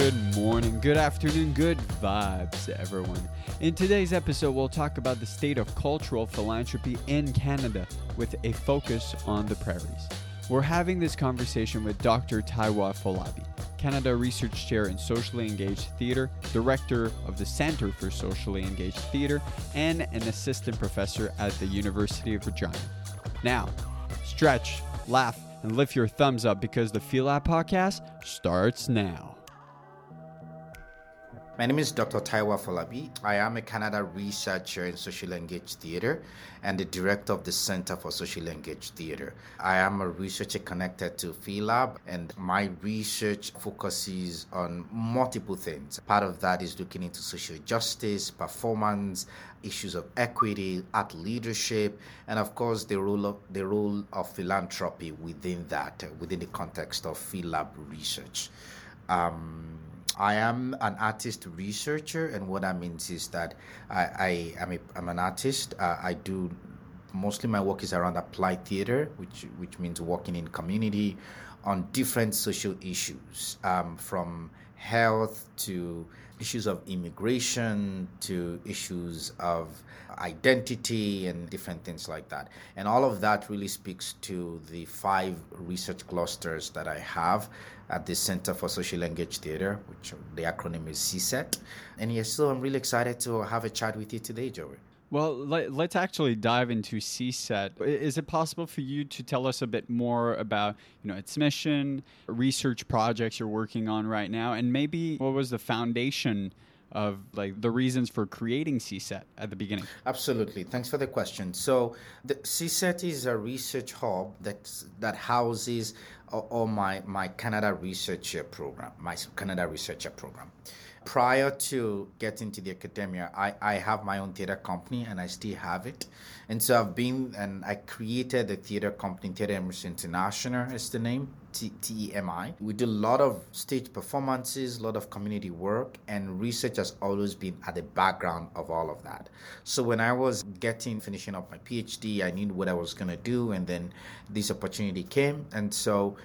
Good morning, good afternoon, good vibes, everyone. In today's episode, we'll talk about the state of cultural philanthropy in Canada with a focus on the prairies. We're having this conversation with Dr. Taiwo Afolabi, Canada Research Chair in Socially Engaged Theatre, Director of the Centre for Socially Engaged Theatre, and an Assistant Professor at the University of Regina. Now, stretch, laugh, and lift your thumbs up because the PhiLab podcast starts now. My name is Dr. Taiwo Afolabi. I am a Canada researcher in social engaged theater and the director of the Center for Social Engaged Theater. I am a researcher connected to PhiLab, and my research focuses on multiple things. Part of that is looking into social justice, performance, issues of equity, art leadership, and of course the role of the role of philanthropy within that, within the context of PhiLab research. Um, I am an artist researcher, and what that means is that I, I am a, I'm an artist. Uh, I do mostly my work is around applied theater, which which means working in community on different social issues, um, from health to issues of immigration to issues of identity and different things like that. And all of that really speaks to the five research clusters that I have at the Center for Socially Engaged Theater, which the acronym is CSET. And yes, so I'm really excited to have a chat with you today, Joey. Well, let, us actually dive into CSET. Is it possible for you to tell us a bit more about, you know, its mission, research projects you're working on right now, and maybe what was the foundation of like the reasons for creating CSET at the beginning? Absolutely. Thanks for the question. So, the CSET is a research hub that that houses uh, all my my Canada researcher uh, program, my Canada researcher uh, program prior to getting to the academia, I, I have my own theater company and I still have it. And so I've been and I created the theater company, Theater Emissary International is the name, T E M I. We do a lot of stage performances, a lot of community work, and research has always been at the background of all of that. So when I was getting, finishing up my PhD, I knew what I was going to do, and then this opportunity came. And so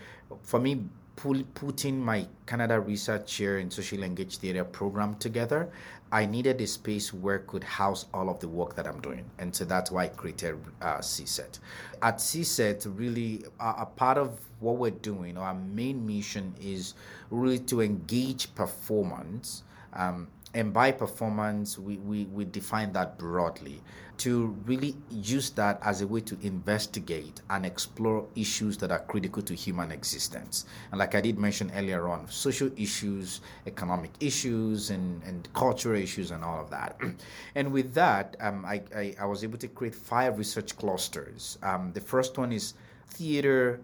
for me, putting my Canada Research Chair in Socially Engaged Theatre program together, I needed a space where it could house all of the work that I'm doing. And so that's why I created uh, CSET. At CSET, really, uh, a part of what we're doing, our main mission is really to engage performance um, and by performance, we, we, we define that broadly to really use that as a way to investigate and explore issues that are critical to human existence. And like I did mention earlier on, social issues, economic issues, and, and cultural issues, and all of that. and with that, um, I, I, I, was able to create five research clusters. Um, the first one is theater,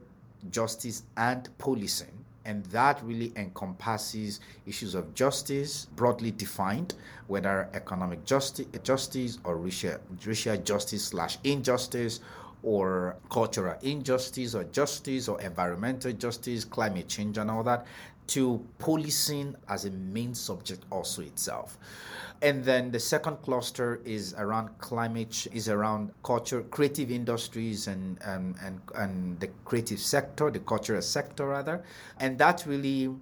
justice, and policing and that really encompasses issues of justice broadly defined whether economic justice justice or racial, racial justice slash injustice or cultural injustice or justice or environmental justice climate change and all that to policing as a main subject also itself and then the second cluster is around climate, is around culture, creative industries, and and and, and the creative sector, the cultural sector rather, and that really.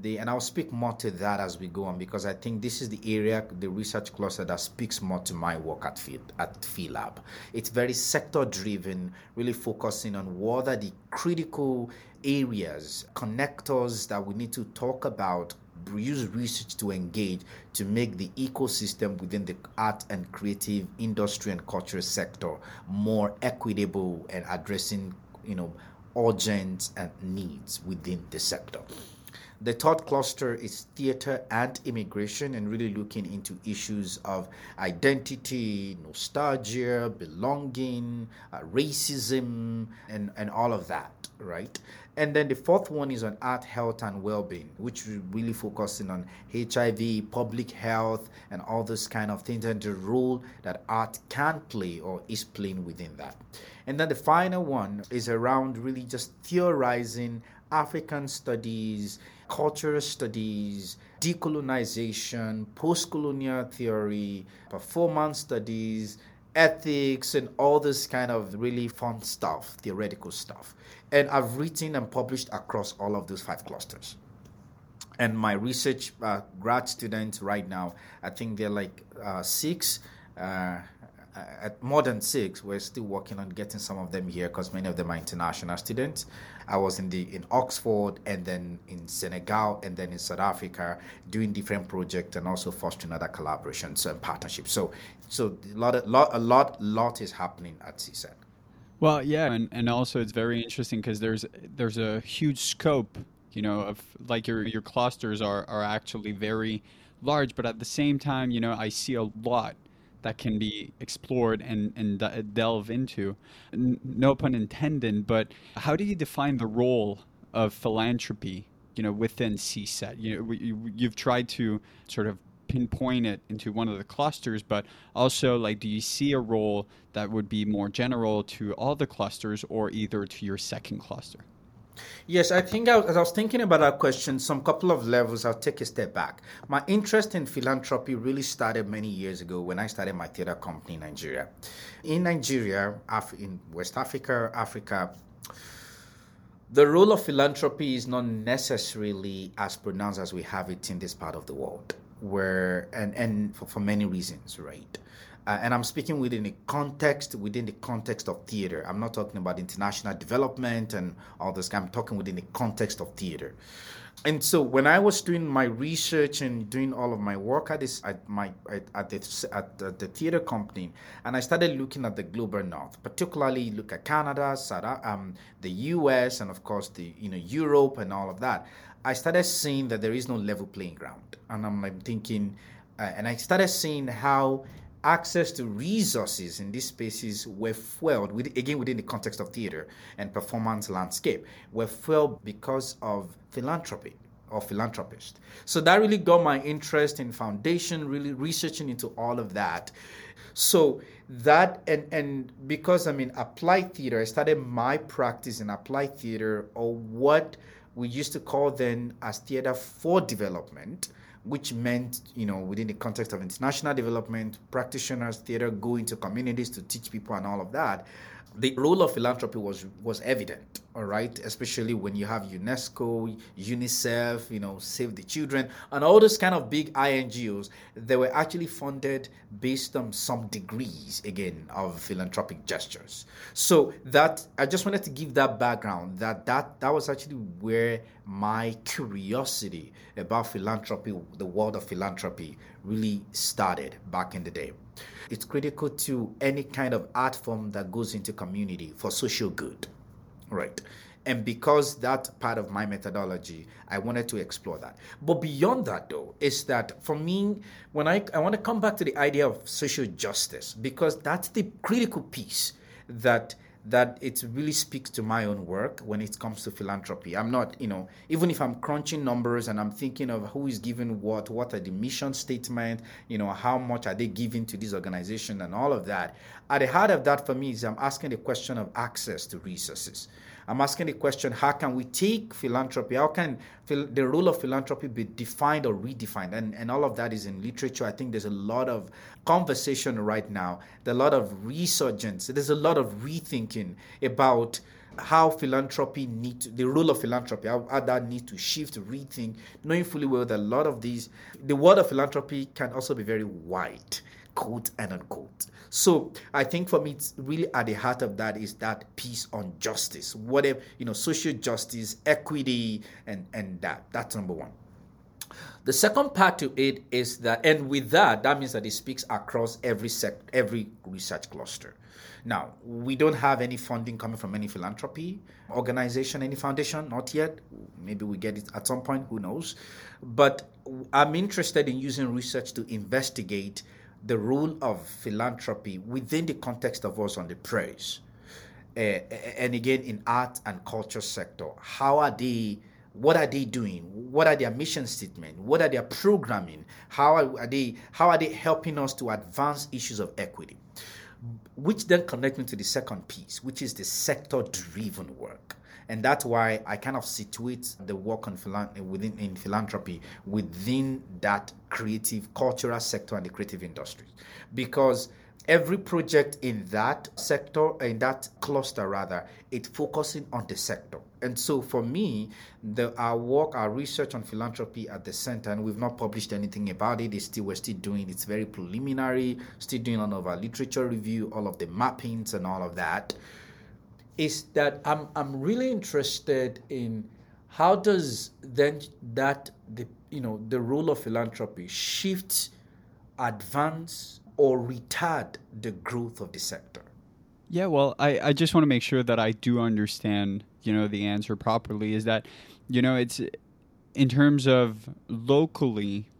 The, and I'll speak more to that as we go on because I think this is the area, the research cluster that speaks more to my work at Field at PhiLab. It's very sector driven, really focusing on what are the critical areas, connectors that we need to talk about use research to engage to make the ecosystem within the art and creative industry and culture sector more equitable and addressing you know urgent needs within the sector the third cluster is theater and immigration, and really looking into issues of identity, nostalgia, belonging, uh, racism, and, and all of that, right? And then the fourth one is on art, health, and well being, which really focusing on HIV, public health, and all those kind of things, and the role that art can play or is playing within that. And then the final one is around really just theorizing African studies cultural studies, decolonization, post colonial theory, performance studies, ethics, and all this kind of really fun stuff, theoretical stuff. And I've written and published across all of those five clusters. and my research uh, grad students right now, I think they're like uh, six. Uh, Uh, at more than six, we're still working on getting some of them here because many of them are international students. I was in the in Oxford and then in Senegal and then in South Africa doing different projects and also fostering other collaborations and partnerships. So, so a lot, a lot, a lot, lot is happening at CSET. Well, yeah, and, and also it's very interesting because there's there's a huge scope you know, of like your your clusters are are actually very large, but at the same time, you know, I see a lot that can be explored and and uh, delve into. N- no pun intended, but how do you define the role of philanthropy? You know, within CSET, you know, you, you've tried to sort of pinpoint it into one of the clusters, but also like, do you see a role that would be more general to all the clusters or either to your second cluster? Yes, I think I, as I was thinking about that question, some couple of levels, I'll take a step back. My interest in philanthropy really started many years ago when I started my theater company in Nigeria. In Nigeria, Af- in West Africa, Africa, the role of philanthropy is not necessarily as pronounced as we have it in this part of the world, where and and for, for many reasons, right? Uh, and I'm speaking within the context within the context of theater. I'm not talking about international development and all this. I'm talking within the context of theater. And so when I was doing my research and doing all of my work at this at my at, the at the, the, theater company, and I started looking at the global north, particularly look at Canada, um, the U.S., and of course the you know Europe and all of that. I started seeing that there is no level playing ground, and I'm like thinking, uh, and I started seeing how access to resources in these spaces were fueled with, again within the context of theater and performance landscape were fueled because of philanthropy or philanthropist so that really got my interest in foundation really researching into all of that. So that and and because i'm in applied theater i started my practice in applied theater or what we used to call then as theater for development which meant, you know, within the context of international development, practitioners, theater go into communities to teach people and all of that the role of philanthropy was was evident all right? Especially when you have unesco unicef you know save the children and all those kind of big ingos they were actually funded based on some degrees again of philanthropic gestures. So that i just wanted to give that background that that that was actually where my curiosity about philanthropy the world of philanthropy really started back in the day. It's critical to any kind of art form that goes into community for social good. Right. And because that part of my methodology, I wanted to explore that. But beyond that, though, is that for me, when I, I want to come back to the idea of social justice, because that's the critical piece that that it really speaks to my own work when it comes to philanthropy. I'm not, you know, even if I'm crunching numbers and I'm thinking of who is giving what, what are the mission statement, you know, how much are they giving to this organization and all of that. At the heart of that for me is I'm asking the question of access to resources. I'm asking the question how can we take philanthropy, how can the role of philanthropy be defined or redefined? And, and all of that is in literature. I think there's a lot of conversation right now, there's a lot of resurgence, there's a lot of rethinking about how philanthropy need to, the role of philanthropy, how, how that need to shift, rethink, knowing fully well that a lot of these, the word of philanthropy can also be very wide quote and unquote. So I think for me, it's really at the heart of that is that piece on justice, whatever you know, social justice, equity, and and that. That's number one. The second part to it is that, and with that, that means that it speaks across every sec, every research cluster. Now, we don't have any funding coming from any philanthropy organization, any foundation, not yet. Maybe we get it at some point, who knows. But I'm interested in using research to investigate the role of philanthropy within the context of us on the prairies. Uh, and again, in art and culture sector, how are they? What are they doing? What are their mission statement? What are their programming? How are they? How are they helping us to advance issues of equity? Which then connect me to the second piece, which is the sector-driven work and that's why I kind of situate the work on within in philanthropy within that creative cultural sector and the creative industry, because every project in that sector in that cluster rather it focusing on the sector And so for me, the, our work, our research on philanthropy at the center, and we've not published anything about it. It's still we're still doing. It's very preliminary. Still doing all of our literature review, all of the mappings, and all of that. Is that I'm I'm really interested in how does then that the you know the role of philanthropy shift, advance, or retard the growth of the sector? Yeah, well, I, I just want to make sure that I do understand, you know, the answer properly. Is that, you know, it's in terms of locally,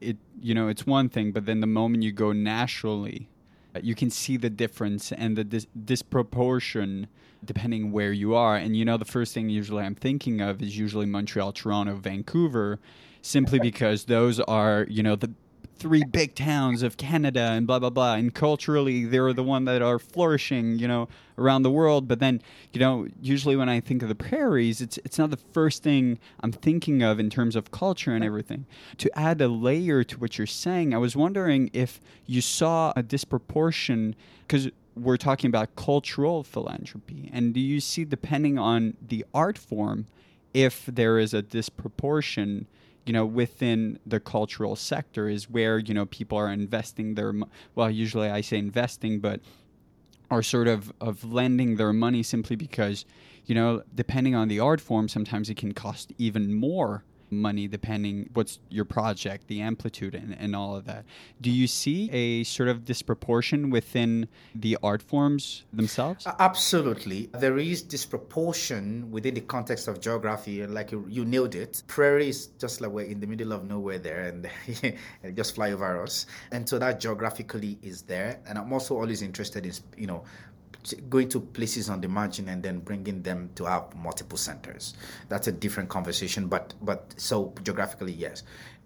it you know, it's one thing, but then the moment you go nationally, Uh, you can see the difference and the dis- disproportion depending where you are. And you know, the first thing usually I'm thinking of is usually Montreal, Toronto, Vancouver, simply because those are you know the three big towns of Canada and blah blah blah. And culturally, they're the one that are flourishing, you know, around the world. But then, you know, usually when I think of the prairies, it's it's not the first thing I'm thinking of in terms of culture and everything. To add a layer to what you're saying, I was wondering if you saw a disproportion because we're talking about cultural philanthropy, and do you see depending on the art form if there is a disproportion? You know within the cultural sector is where you know people are investing their well usually i say investing but are sort of of lending their money simply because you know depending on the art form sometimes it can cost even more money depending what's your project the amplitude and, and all of that. Do you see a sort of disproportion within the art forms themselves? Absolutely. There is disproportion within the context of geography like you, you nailed it. Prairie is just like we're in the middle of nowhere there and just fly over us. And so that geographically is there and i'm also always interested in you know going to places on the margin and then bringing them to have multiple centers. That's a different conversation, but but so geographically, yes.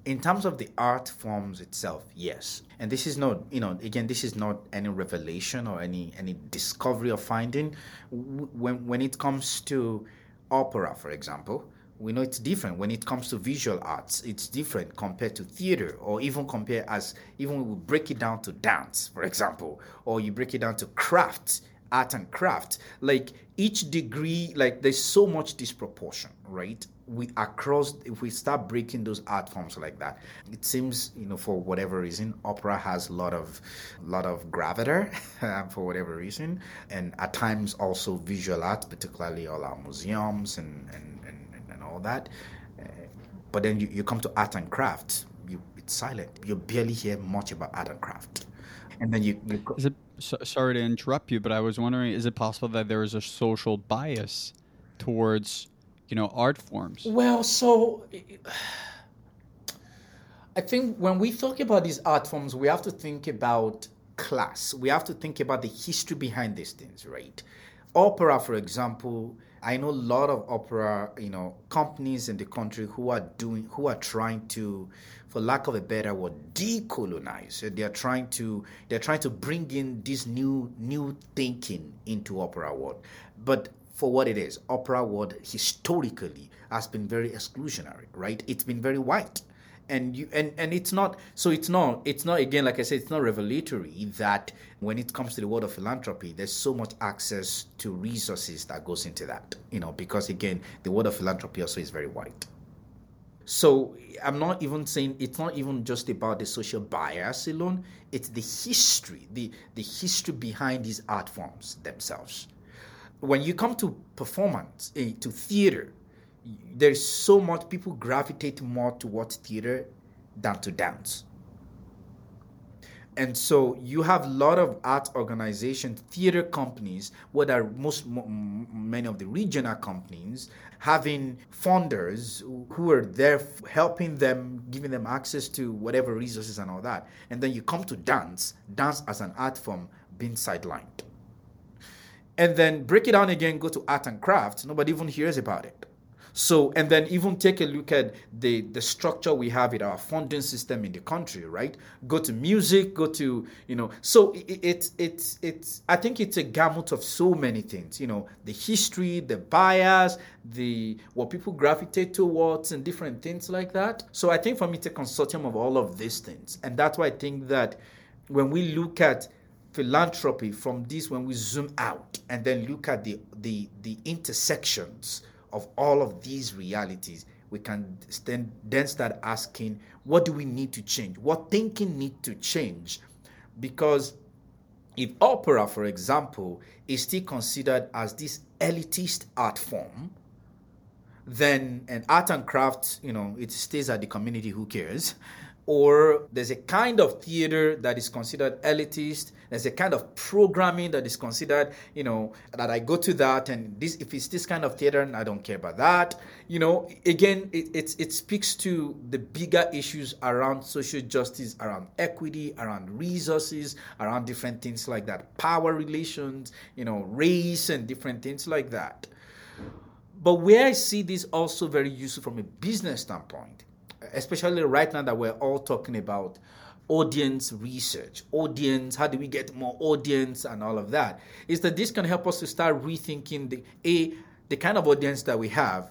In terms of the art forms itself, yes. And this is not, you know, again, this is not any revelation or any any discovery or finding. When when it comes to opera, for example, we know it's different when it comes to visual arts it's different compared to theater or even compare as even we break it down to dance for example or you break it down to craft art and craft like each degree like there's so much disproportion right? We across if we start breaking those art forms like that it seems you know for whatever reason opera has a lot of lot of gravity for whatever reason and at times also visual art particularly all our museums and and, and, and all that. Uh, but then you, you come to art and craft you, it's silent. You barely hear much about art and craft and then you, you is it so, sorry to interrupt you, but I was wondering: is it possible that there is a social bias towards, you know, art forms? Well, so I think when we talk about these art forms, we have to think about class. We have to think about the history behind these things, right? Opera, for example, I know a lot of opera, you know, companies in the country who are doing, who are trying to, for lack of a better word, decolonize. They are trying to, they're trying to bring in this new, new thinking into opera world. But for what it is, opera world historically has been very exclusionary, right? It's been very white and you and and it's not so it's not it's not again like i said it's not revelatory that when it comes to the world of philanthropy there's so much access to resources that goes into that you know because again the world of philanthropy also is very wide so i'm not even saying it's not even just about the social bias alone it's the history the the history behind these art forms themselves. When you come to performance eh, to theater there's so much people gravitate more towards theater than to dance. And so you have a lot of art organizations theater companies what are most many of the regional companies having funders who are there helping them giving them access to whatever resources and all that. And then you come to dance dance as an art form being sidelined. And then break it down again go to art and craft nobody even hears about it so, and then even take a look at the, the structure we have in our funding system in the country, right? Go to music, go to, you know, so it's, it's, it's, I think it's a gamut of so many things, you know, the history, the bias, the, what people gravitate towards and different things like that. So I think for me, it's a consortium of all of these things. And that's why I think that when we look at philanthropy from this, when we zoom out and then look at the, the, the intersections of all of these realities, we can then, then start asking, what do we need to change? What thinking need to change? Because if opera, for example, is still considered as this elitist art form, then an art and craft, you know, it stays at the community, who cares? Or there's a kind of theater that is considered elitist there's a kind of programming that is considered you know that i go to that and this if it's this kind of theater and i don't care about that. You know again it, it, it speaks to the bigger issues around social justice around equity around resources around different things like that. Power relations you know race and different things like that. But where i see this also very useful from a business standpoint especially right now that we're all talking about audience research, audience, how do we get more audience and all of that, is that this can help us to start rethinking the a the kind of audience that we have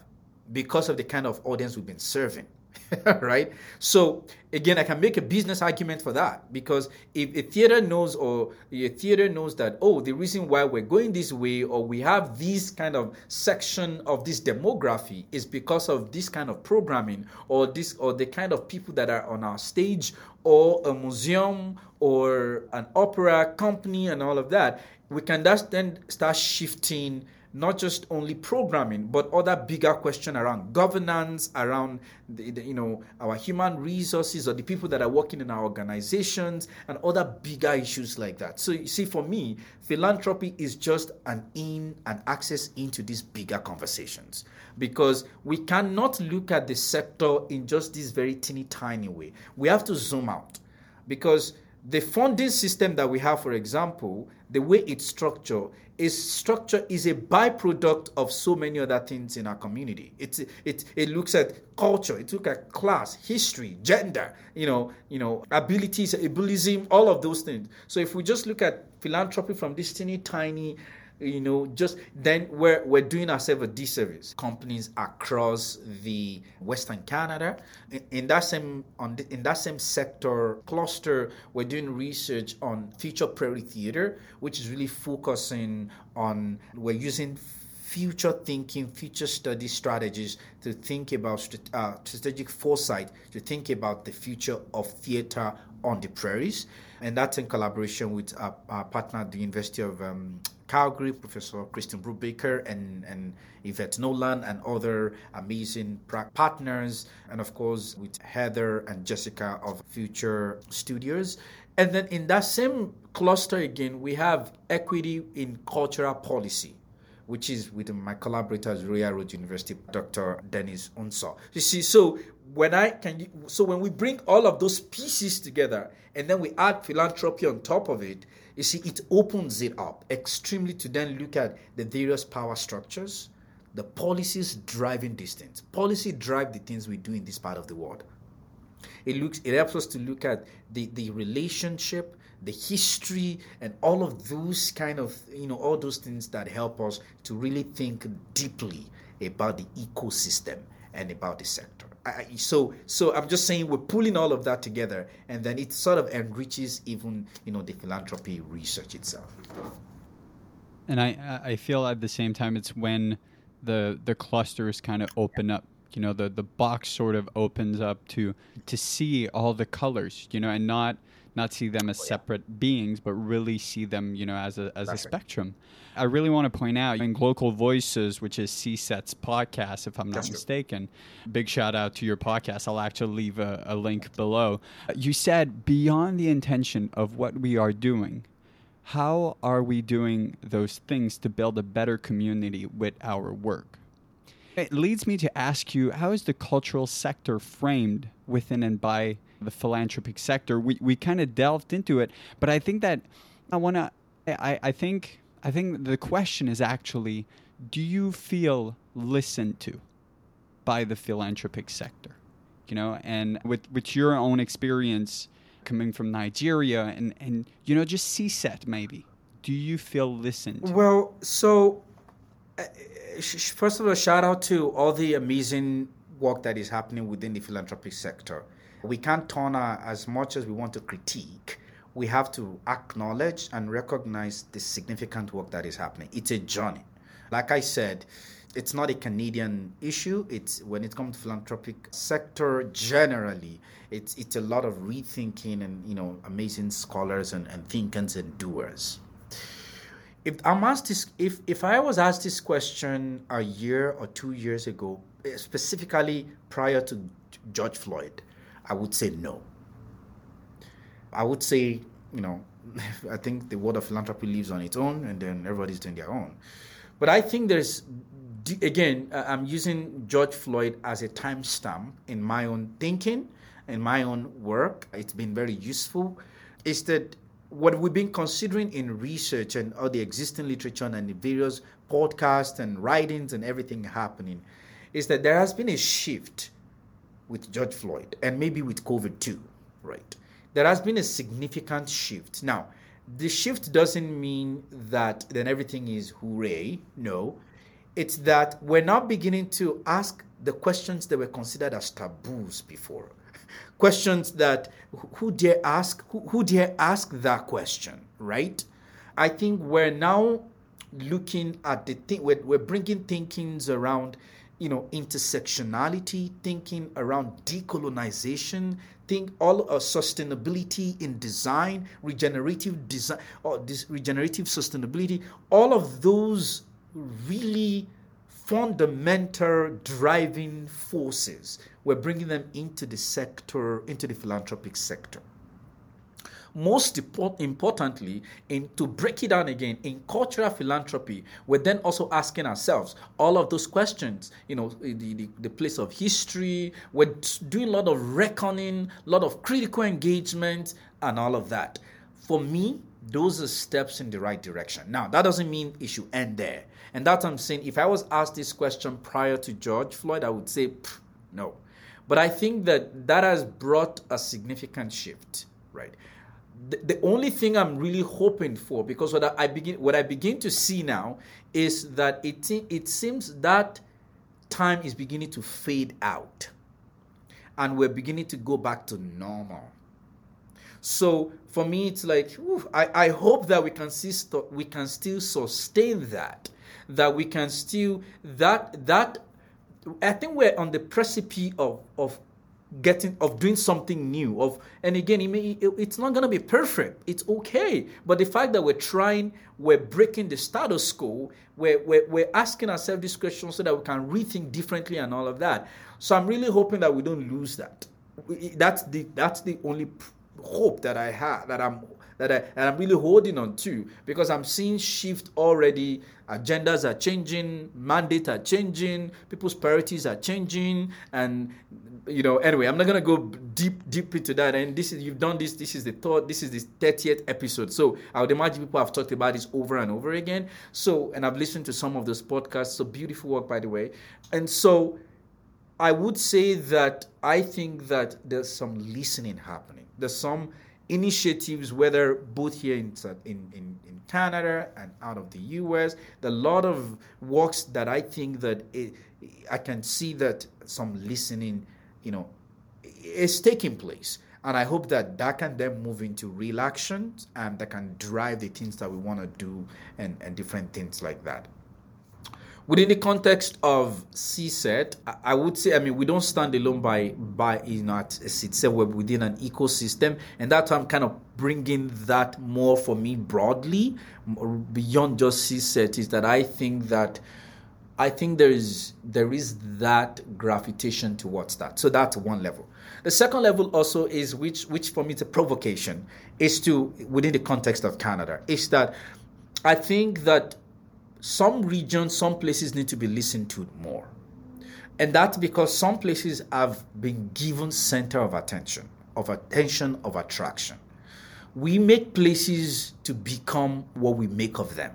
because of the kind of audience we've been serving. right? So again, I can make a business argument for that because if a theater knows or a theater knows that oh, the reason why we're going this way or we have this kind of section of this demography is because of this kind of programming or this or the kind of people that are on our stage or a museum or an opera company and all of that, we can just then start shifting not just only programming, but other bigger question around governance, around the, the, you know our human resources or the people that are working in our organizations, and other bigger issues like that. So you see, for me, philanthropy is just an in an access into these bigger conversations because we cannot look at the sector in just this very teeny tiny way. We have to zoom out because the funding system that we have, for example, the way it's structured is structure is a byproduct of so many other things in our community. It, it, it looks at culture, it looks at class, history, gender, you know, you know, abilities, ableism, all of those things. So if we just look at philanthropy from this teeny tiny you know just then we're, we're doing ourselves a disservice companies across the western canada in, in that same on the, in that same sector cluster we're doing research on future prairie theater which is really focusing on we're using future thinking, future study strategies to think about uh, strategic foresight, to think about the future of theater on the prairies. And that's in collaboration with our, our partner the University of um, Calgary, Professor Christine Brubaker and, and Yvette Nolan and other amazing partners, and of course with Heather and Jessica of Future Studios. And then in that same cluster again, we have equity in cultural policy which is with my collaborators, Royal Road University, Dr. Dennis Unso. You see, so when I can, so when we bring all of those pieces together and then we add philanthropy on top of it, you see, it opens it up extremely to then look at the various power structures, the policies driving these things. Policy drive the things we do in this part of the world. It looks it helps us to look at the, the relationship, the history, and all of those kind of you know, all those things that help us to really think deeply about the ecosystem and about the sector. I, so so I'm just saying we're pulling all of that together, and then it sort of enriches even you know the philanthropy research itself. And I I feel at the same time it's when the the clusters kind of open up you know the the box sort of opens up to to see all the colors you know and not not see them as oh, separate beings, but really see them, you know, as a as a spectrum. I really want to point out in Glocal Voices, which is CSET's podcast, if I'm not That's mistaken. True. Big shout out to your podcast. I'll actually leave a, a link below. You said beyond the intention of what we are doing, how are we doing those things to build a better community with our work? It leads me to ask you how is the cultural sector framed within and by the philanthropic sector. We we kind of delved into it, but I think that I want to. I I think I think the question is actually, do you feel listened to by the philanthropic sector? You know, and with with your own experience coming from Nigeria and and you know just CSET maybe. Do you feel listened? To? Well, so uh, first of all, shout out to all the amazing work that is happening within the philanthropic sector. We can't turn as much as we want to critique, we have to acknowledge and recognize the significant work that is happening. It's a journey. Like I said, it's not a Canadian issue. It's when it comes to philanthropic sector generally, it's it's a lot of rethinking and you know amazing scholars and, and thinkers and doers. If I'm asked this, if if I was asked this question a year or two years ago, specifically prior to George Floyd, I would say no. I would say, you know, I think the world of philanthropy lives on its own, and then everybody's doing their own. But I think there's, again, I'm using George Floyd as a timestamp in my own thinking, in my own work. It's been very useful. Is that what we've been considering in research and all the existing literature and the various podcasts and writings and everything happening is that there has been a shift with George Floyd and maybe with COVID too, right? There has been a significant shift. Now, the shift doesn't mean that then everything is hooray. No. It's that we're now beginning to ask the questions that were considered as taboos before. questions that who dare ask who, who dare ask that question, right? I think we're now looking at the thing we're, we're bringing thinkings around you know, intersectionality, thinking around decolonization, think all of sustainability in design, regenerative design, or this regenerative sustainability, all of those really fundamental driving forces. We're bringing them into the sector, into the philanthropic sector most importantly, in to break it down again in cultural philanthropy, we're then also asking ourselves all of those questions. You know, the, the, the place of history. We're doing a lot of reckoning, a lot of critical engagement, and all of that. For me, those are steps in the right direction. Now, that doesn't mean it should end there. And that's I'm saying. If I was asked this question prior to George Floyd, I would say no. But I think that that has brought a significant shift, right? The, only thing I'm really hoping for, because what I, begin what I begin to see now is that it it seems that time is beginning to fade out, and we're beginning to go back to normal. So for me, it's like I, I hope that we can see we can still sustain that, that we can still that that I think we're on the precipice of of getting of doing something new of and again it may, it, it's not going to be perfect. It's okay. But the fact that we're trying we're breaking the status quo we're, we're, we're asking ourselves this question so that we can rethink differently and all of that. So i'm really hoping that we don't lose that. That's the that's the only hope that i have that i'm that, I, that I'm really holding on to because I'm seeing shift already. Agendas are changing, mandates are changing, people's priorities are changing, and you know, anyway, I'm not gonna go deep deep into that. And this is you've done this. This is the third. This is the 30th episode. So I would imagine people have talked about this over and over again. So and I've listened to some of those podcasts. So beautiful work, by the way. And so I would say that I think that there's some listening happening. There's some initiatives, whether both here in, in, in, in Canada and out of the US. There are a lot of works that I think that it, I can see that some listening you know, is taking place. And I hope that that can then move into real action and that can drive the things that we want to do and, and different things like that. Within the context of CSET, I would say, I mean, we don't stand alone by, by you know, at itself, we're within an ecosystem. And that's why I'm kind of bringing that more for me broadly, beyond just CSET, is that I think that I think there is there is that gravitation towards that. So that's one level. The second level also is which which for me is a provocation is to within the context of Canada is that I think that some regions, some places need to be listened to more. And that's because some places have been given center of attention, of attention, of attraction. We make places to become what we make of them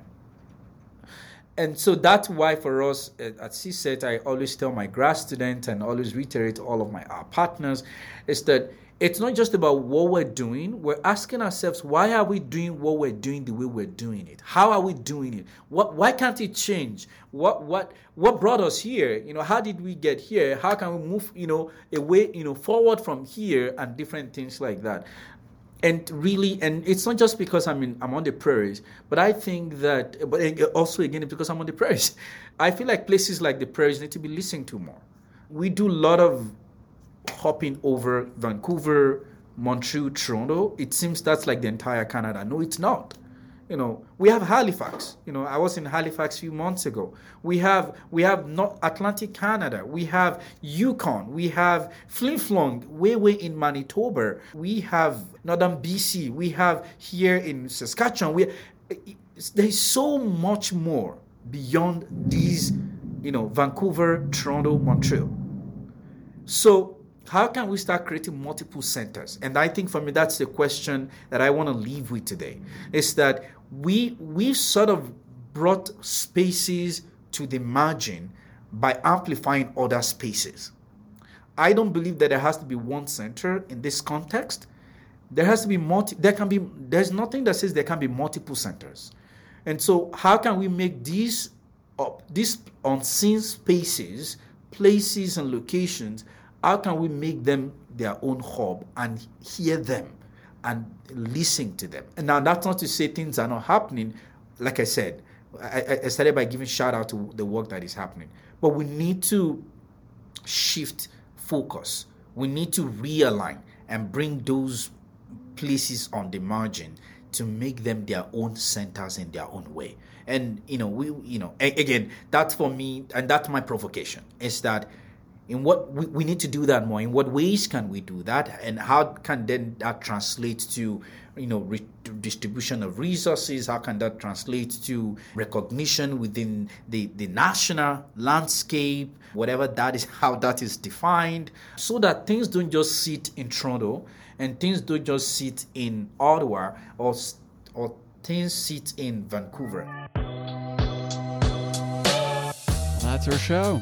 and so that's why for us at CSET, I always tell my grad students and always reiterate all of my our partners is that it's not just about what we're doing. We're asking ourselves, why are we doing what we're doing the way we're doing it? How are we doing it? What, why can't it change? What, what, what brought us here? You know, how did we get here? How can we move, you know, away, you know, forward from here and different things like that? and really and it's not just because i'm in i'm on the prairies but i think that but also again because i'm on the prairies i feel like places like the prairies need to be listened to more we do a lot of hopping over vancouver montreal toronto it seems that's like the entire canada. No it's not. You know we have halifax. You know i was in halifax a few months ago. We have we have not atlantic canada. We have yukon. We have flin flon way way in manitoba. We have northern bc we have here in saskatchewan. We there's so much more beyond these you know vancouver toronto montreal. So how can we start creating multiple centers? And i think for me that's the question that i want to leave with today is that we we sort of brought spaces to the margin by amplifying other spaces. I don't believe that there has to be one center in this context. There has to be multi there can be there's nothing that says there can be multiple centers. And so how can we make these up these unseen spaces places and locations how can we make them their own hub and hear them and listen to them? And now that's not to say things are not happening. Like I said, I, I started by giving shout out to the work that is happening. But we need to shift focus. We need to realign and bring those places on the margin to make them their own centers in their own way. And you know, we you know, again, that's for me, and that's my provocation is that in what we, we need to do that more. In what ways can we do that? And how can then that translate to you know re- distribution of resources? How can that translate to recognition within the, the national landscape? Whatever that is how that is defined. So that things don't just sit in toronto and things don't just sit in ottawa or or things sit in vancouver. That's our show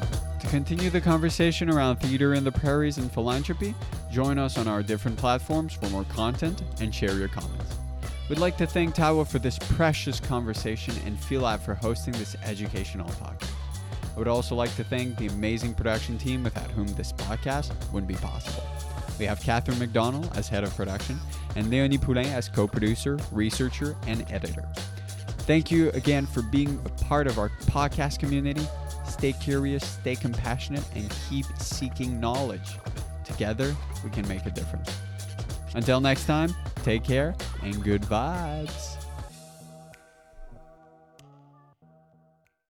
continue the conversation around theater in the prairies and philanthropy, join us on our different platforms for more content and share your comments. We'd like to thank Taiwo for this precious conversation and Philab for hosting this educational podcast. I would also like to thank the amazing production team without whom this podcast wouldn't be possible. We have Katherine Mac Donald as head of production and Léonie Poulin as co producer, researcher, and editor. Thank you again for being a part of our podcast community Stay curious, stay compassionate, and keep seeking knowledge. Together, we can make a difference. Until next time, take care and good vibes.